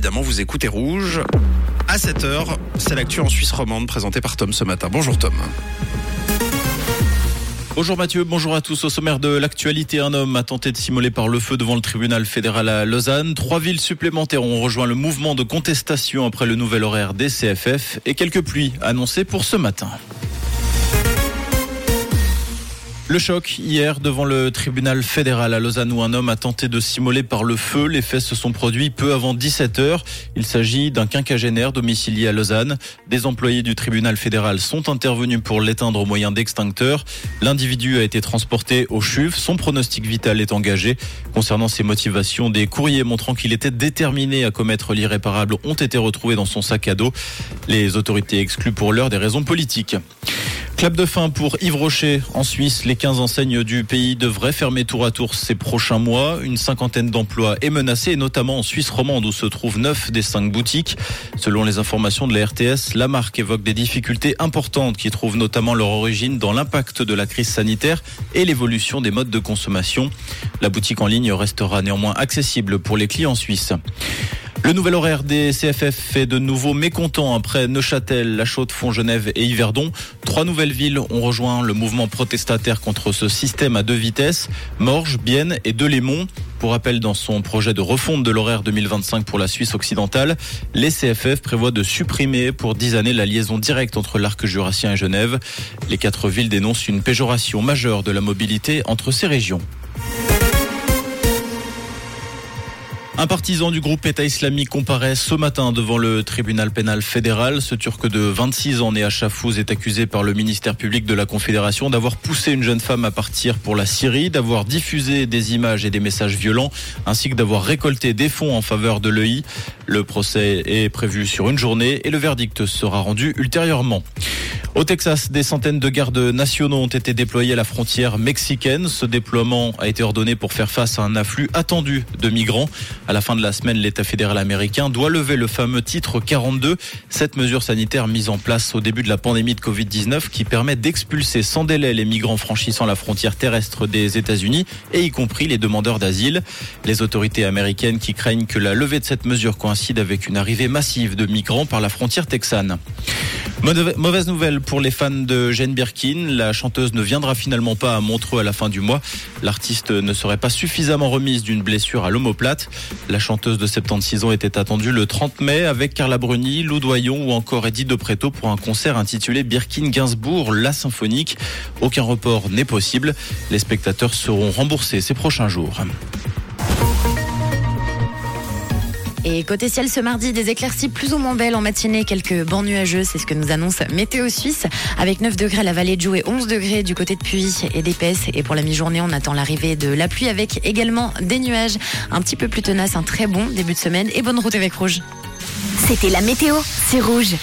évidemment, vous écoutez Rouge. À 7h, c'est l'actu en Suisse romande présentée par Tom ce matin. Bonjour Tom. Bonjour Mathieu, bonjour à tous. Au sommaire de l'actualité, un homme a tenté de s'immoler par le feu devant le tribunal fédéral à Lausanne. Trois villes supplémentaires ont rejoint le mouvement de contestation après le nouvel horaire des CFF et quelques pluies annoncées pour ce matin. Le choc hier devant le tribunal fédéral à Lausanne où un homme a tenté de s'immoler par le feu. Les faits se sont produits peu avant 17 heures. Il s'agit d'un quinquagénaire domicilié à Lausanne. Des employés du tribunal fédéral sont intervenus pour l'éteindre au moyen d'extincteurs. L'individu a été transporté au CHUV. Son pronostic vital est engagé. Concernant ses motivations, des courriers montrant qu'il était déterminé à commettre l'irréparable ont été retrouvés dans son sac à dos. Les autorités excluent pour l'heure des raisons politiques. Clap de fin pour Yves Rocher. En Suisse, les 15 enseignes du pays devraient fermer tour à tour ces prochains mois. Une cinquantaine d'emplois est menacée, notamment en Suisse romande où se trouvent 9 des 5 boutiques. Selon les informations de la RTS, la marque évoque des difficultés importantes qui trouvent notamment leur origine dans l'impact de la crise sanitaire et l'évolution des modes de consommation. La boutique en ligne restera néanmoins accessible pour les clients suisses. Le nouvel horaire des CFF fait de nouveau mécontent après Neuchâtel, La Chaux-de-Fonds, Genève et Yverdon. Trois nouvelles villes ont rejoint le mouvement protestataire contre ce système à deux vitesses, Morges, Bienne et Delémont. Pour rappel, dans son projet de refonte de l'horaire 2025 pour la Suisse occidentale, les CFF prévoient de supprimer pour dix années la liaison directe entre l'arc jurassien et Genève. Les quatre villes dénoncent une péjoration majeure de la mobilité entre ces régions. Un partisan du groupe État islamique comparaît ce matin devant le tribunal pénal fédéral. Ce Turc de 26 ans né à Chafouz est accusé par le ministère public de la Confédération d'avoir poussé une jeune femme à partir pour la Syrie, d'avoir diffusé des images et des messages violents, ainsi que d'avoir récolté des fonds en faveur de l'EI. Le procès est prévu sur une journée et le verdict sera rendu ultérieurement. Au Texas, des centaines de gardes nationaux ont été déployés à la frontière mexicaine. Ce déploiement a été ordonné pour faire face à un afflux attendu de migrants. À la fin de la semaine, l'État fédéral américain doit lever le fameux titre 42, cette mesure sanitaire mise en place au début de la pandémie de Covid-19 qui permet d'expulser sans délai les migrants franchissant la frontière terrestre des États-Unis et y compris les demandeurs d'asile. Les autorités américaines qui craignent que la levée de cette mesure coïncide avec une arrivée massive de migrants par la frontière texane. Mauvaise nouvelle pour les fans de Jane Birkin. La chanteuse ne viendra finalement pas à Montreux à la fin du mois. L'artiste ne serait pas suffisamment remise d'une blessure à l'omoplate. La chanteuse de 76 ans était attendue le 30 mai avec Carla Bruni, Lou Doyon ou encore Eddie De Preto pour un concert intitulé Birkin Gainsbourg, la symphonique. Aucun report n'est possible. Les spectateurs seront remboursés ces prochains jours. Et côté ciel ce mardi, des éclaircies plus ou moins belles en matinée, quelques bancs nuageux, c'est ce que nous annonce Météo Suisse, avec 9 degrés à la vallée de Joux et 11 degrés du côté de Puy et d'Épaisse. Et pour la mi-journée, on attend l'arrivée de la pluie avec également des nuages un petit peu plus tenaces, un très bon début de semaine et bonne route avec Rouge. C'était la météo, c'est Rouge.